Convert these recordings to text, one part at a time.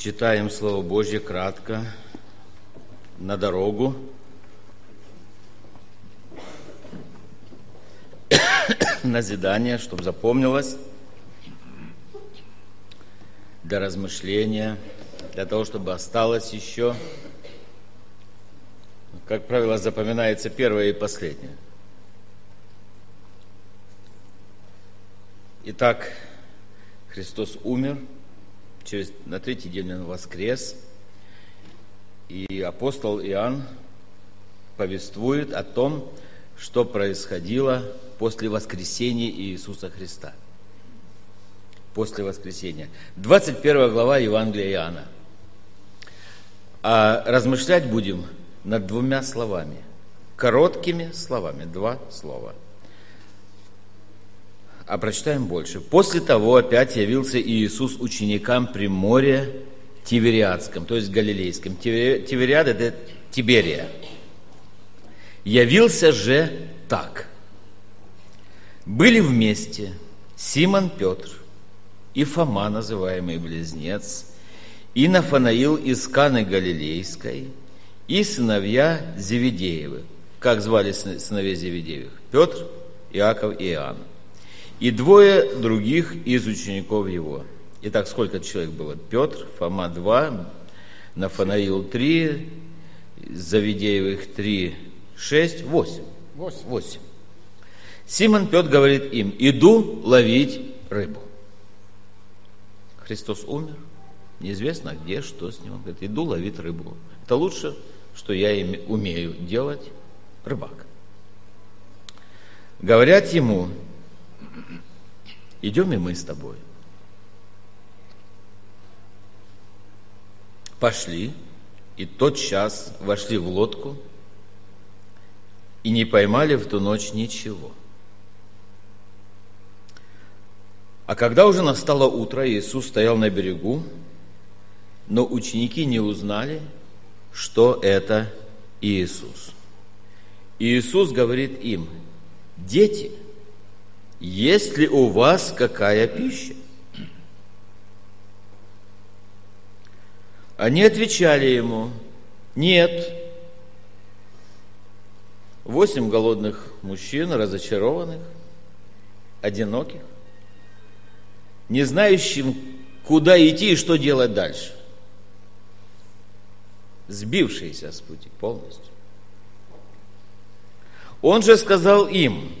Читаем Слово Божье кратко, на дорогу. Назидание, чтобы запомнилось, для размышления, для того, чтобы осталось еще. Как правило, запоминается первое и последнее. Итак, Христос умер, через, на третий день Он воскрес, и апостол Иоанн повествует о том, что происходило после воскресения Иисуса Христа. После воскресения. 21 глава Евангелия Иоанна. А размышлять будем над двумя словами. Короткими словами. Два слова – а прочитаем больше. После того опять явился Иисус ученикам при море Тивериадском, то есть Галилейском. Тивериад – это Тиберия. Явился же так. Были вместе Симон Петр и Фома, называемый Близнец, и Нафанаил из Каны Галилейской, и сыновья Зеведеевы. Как звали сыновей Зеведеевых? Петр, Иаков и Иоанн и двое других из учеников его. Итак, сколько человек было? Петр, Фома два, Нафанаил три, Завидеевых три, шесть, восемь. Восемь. восемь. Симон Петр говорит им, иду ловить рыбу. Христос умер, неизвестно где, что с ним. Он говорит, иду ловить рыбу. Это лучше, что я умею делать, рыбак. Говорят ему, Идем и мы с тобой. Пошли, и тот час вошли в лодку, и не поймали в ту ночь ничего. А когда уже настало утро, Иисус стоял на берегу, но ученики не узнали, что это Иисус. Иисус говорит им, дети – есть ли у вас какая пища? Они отвечали ему, нет. Восемь голодных мужчин, разочарованных, одиноких, не знающим, куда идти и что делать дальше. Сбившиеся с пути полностью. Он же сказал им,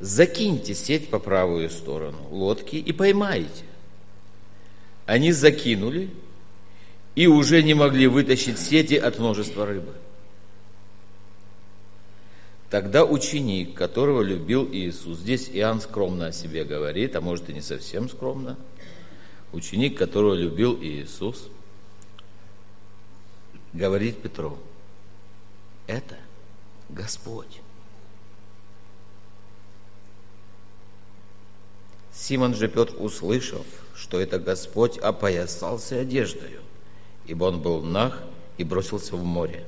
закиньте сеть по правую сторону лодки и поймаете. Они закинули и уже не могли вытащить сети от множества рыбы. Тогда ученик, которого любил Иисус, здесь Иоанн скромно о себе говорит, а может и не совсем скромно, ученик, которого любил Иисус, говорит Петру, это Господь. Симон же Петр, услышав, что это Господь, опоясался одеждою, ибо он был нах и бросился в море.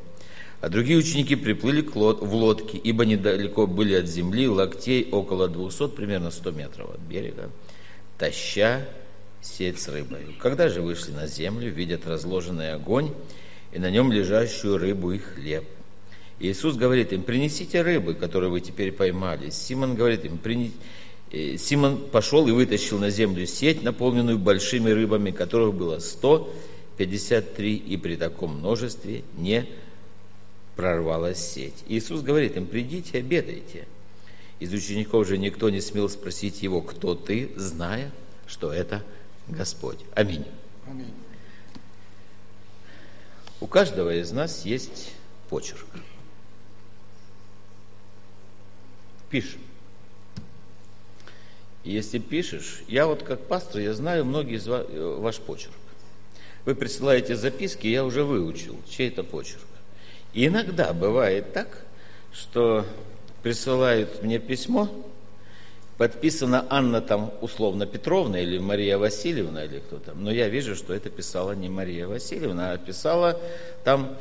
А другие ученики приплыли в лодке, ибо недалеко были от земли, локтей около двухсот, примерно сто метров от берега, таща сеть с рыбой. Когда же вышли на землю, видят разложенный огонь и на нем лежащую рыбу и хлеб. Иисус говорит им, принесите рыбы, которые вы теперь поймали. Симон говорит им, принесите Симон пошел и вытащил на землю сеть, наполненную большими рыбами, которых было 153, и при таком множестве не прорвалась сеть. Иисус говорит им, придите, обедайте. Из учеников же никто не смел спросить его, кто ты, зная, что это Господь. Аминь. Аминь. У каждого из нас есть почерк. Пишем. Если пишешь, я вот как пастор, я знаю многие из вас, э, ваш почерк. Вы присылаете записки, я уже выучил, чей это почерк. И иногда бывает так, что присылают мне письмо, подписано Анна там условно Петровна или Мария Васильевна или кто там, но я вижу, что это писала не Мария Васильевна, а писала там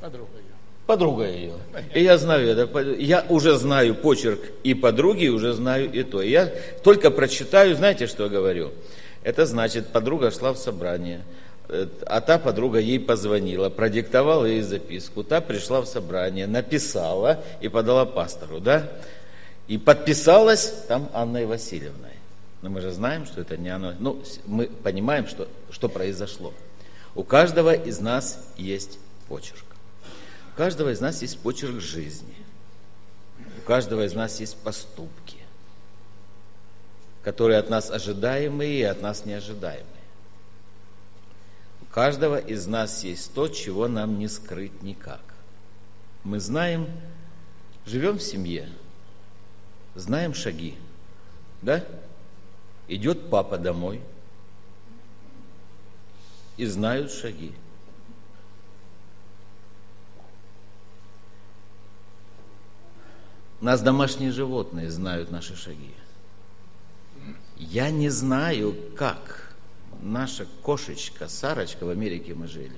подруга подруга ее. И я знаю это, я уже знаю почерк и подруги, уже знаю и то. Я только прочитаю, знаете, что говорю? Это значит, подруга шла в собрание, э, а та подруга ей позвонила, продиктовала ей записку. Та пришла в собрание, написала и подала пастору, да? И подписалась там Анной Васильевной. Но мы же знаем, что это не оно. Ну, мы понимаем, что, что произошло. У каждого из нас есть почерк. У каждого из нас есть почерк жизни. У каждого из нас есть поступки которые от нас ожидаемые и от нас неожидаемые. У каждого из нас есть то, чего нам не скрыть никак. Мы знаем, живем в семье, знаем шаги, да? Идет папа домой и знают шаги. Нас домашние животные знают наши шаги. Я не знаю, как наша кошечка, Сарочка, в Америке мы жили.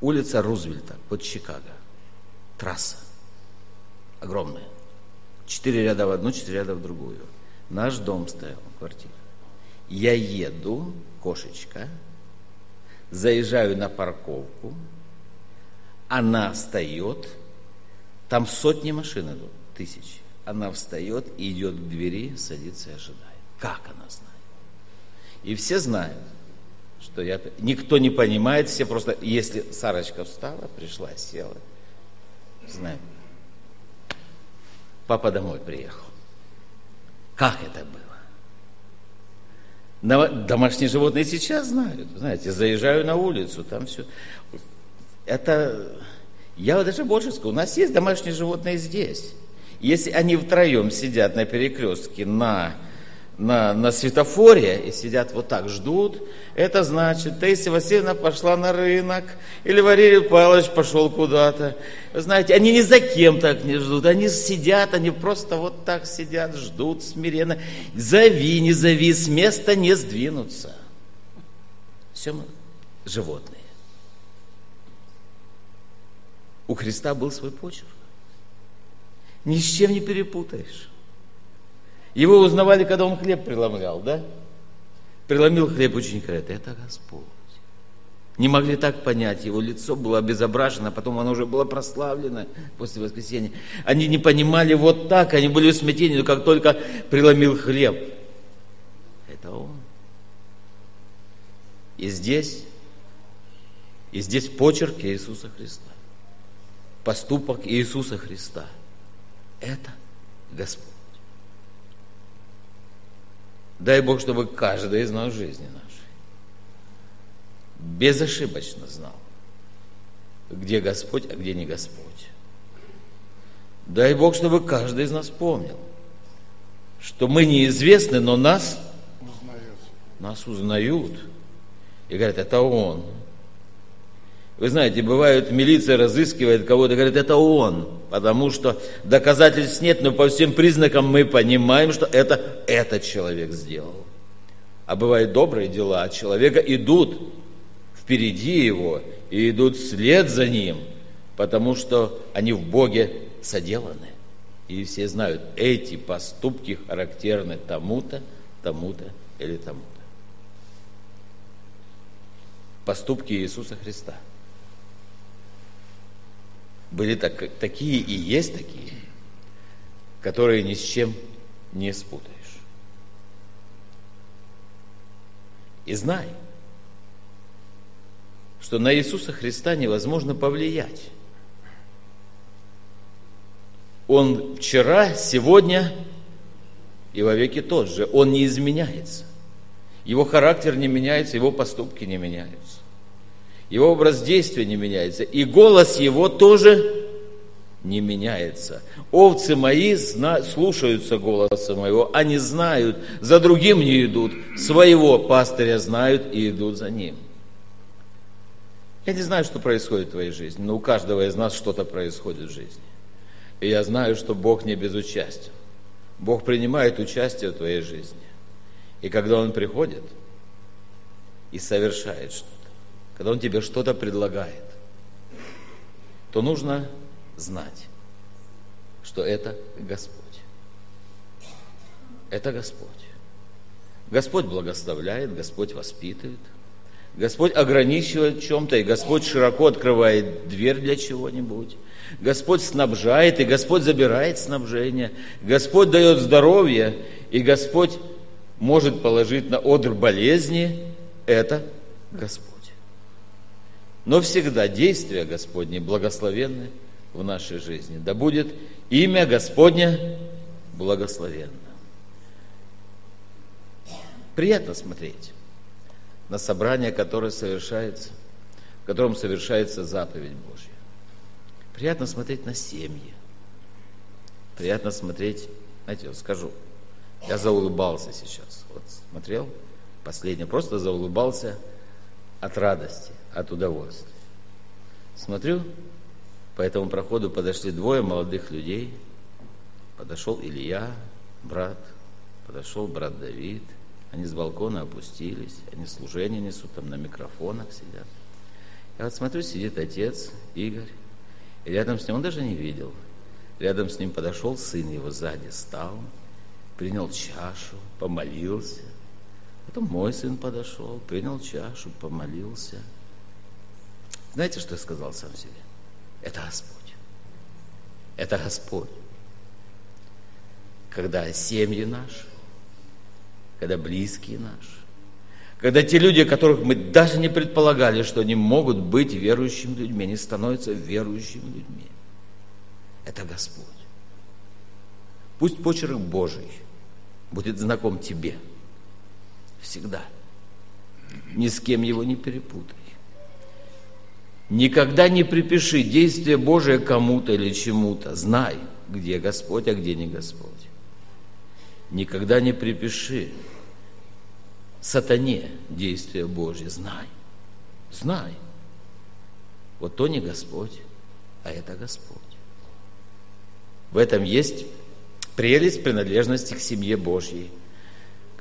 Улица Рузвельта под Чикаго. Трасса. Огромная. Четыре ряда в одну, четыре ряда в другую. Наш дом стоял, квартира. Я еду, кошечка, заезжаю на парковку, она встает, там сотни машин идут, тысячи. Она встает и идет к двери, садится и ожидает. Как она знает? И все знают, что я... Никто не понимает, все просто... Если Сарочка встала, пришла, села, знаю. Папа домой приехал. Как это было? Домашние животные сейчас знают. Знаете, заезжаю на улицу, там все. Это... Я даже больше скажу, у нас есть домашние животные здесь. Если они втроем сидят на перекрестке на на, на светофоре и сидят вот так, ждут, это значит, Таисия Васильевна пошла на рынок, или Валерий Павлович пошел куда-то. Вы знаете, они ни за кем так не ждут, они сидят, они просто вот так сидят, ждут смиренно. Зови, не зови, с места не сдвинутся. Все мы животные. У Христа был свой почерк. Ни с чем не перепутаешь. Его узнавали, когда он хлеб преломлял, да? Преломил хлеб ученики говорят, это Господь. Не могли так понять, его лицо было обезображено, потом оно уже было прославлено после воскресения. Они не понимали вот так, они были в смятении, но как только преломил хлеб, это он. И здесь, и здесь почерк Иисуса Христа. Поступок Иисуса Христа. Это Господь. Дай Бог, чтобы каждый из нас в жизни нашей безошибочно знал, где Господь, а где не Господь. Дай Бог, чтобы каждый из нас помнил, что мы неизвестны, но нас узнают. Нас узнают. И говорят, это Он. Вы знаете, бывает, милиция разыскивает кого-то, говорит, это он, потому что доказательств нет, но по всем признакам мы понимаем, что это этот человек сделал. А бывают добрые дела от человека идут впереди его и идут вслед за ним, потому что они в Боге соделаны. И все знают, эти поступки характерны тому-то, тому-то или тому-то. Поступки Иисуса Христа – были так, такие и есть такие, которые ни с чем не спутаешь. И знай, что на Иисуса Христа невозможно повлиять. Он вчера, сегодня и во веки тот же. Он не изменяется. Его характер не меняется, его поступки не меняются его образ действия не меняется, и голос его тоже не меняется. Овцы мои слушаются голоса моего, они знают, за другим не идут, своего пастыря знают и идут за ним. Я не знаю, что происходит в твоей жизни, но у каждого из нас что-то происходит в жизни. И я знаю, что Бог не безучастен. Бог принимает участие в твоей жизни. И когда Он приходит и совершает что-то, когда Он тебе что-то предлагает, то нужно знать, что это Господь. Это Господь. Господь благословляет, Господь воспитывает, Господь ограничивает чем-то, и Господь широко открывает дверь для чего-нибудь. Господь снабжает, и Господь забирает снабжение. Господь дает здоровье, и Господь может положить на одр болезни. Это Господь. Но всегда действия Господни благословенны в нашей жизни. Да будет имя Господне благословенно. Приятно смотреть на собрание, которое совершается, в котором совершается заповедь Божья. Приятно смотреть на семьи. Приятно смотреть, знаете, вот скажу, я заулыбался сейчас. Вот смотрел, последнее, просто заулыбался от радости, от удовольствия. Смотрю, по этому проходу подошли двое молодых людей. Подошел Илья, брат, подошел брат Давид. Они с балкона опустились, они служение несут, там на микрофонах сидят. Я вот смотрю, сидит отец Игорь, и рядом с ним, он даже не видел, рядом с ним подошел сын его сзади, стал, принял чашу, помолился. Потом мой сын подошел, принял чашу, помолился. Знаете, что я сказал сам себе? Это Господь. Это Господь. Когда семьи наши, когда близкие наши, когда те люди, которых мы даже не предполагали, что они могут быть верующими людьми, они становятся верующими людьми. Это Господь. Пусть почерк Божий будет знаком тебе всегда. Ни с кем его не перепутай. Никогда не припиши действие Божие кому-то или чему-то. Знай, где Господь, а где не Господь. Никогда не припиши сатане действия Божье. Знай. Знай. Вот то не Господь, а это Господь. В этом есть прелесть принадлежности к семье Божьей.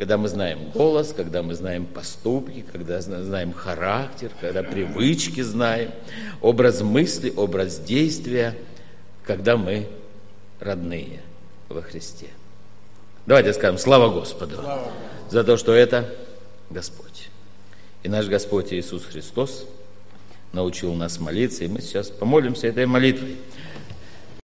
Когда мы знаем голос, когда мы знаем поступки, когда знаем характер, когда привычки знаем, образ мысли, образ действия, когда мы родные во Христе. Давайте скажем слава Господу слава. за то, что это Господь. И наш Господь Иисус Христос научил нас молиться, и мы сейчас помолимся этой молитвой.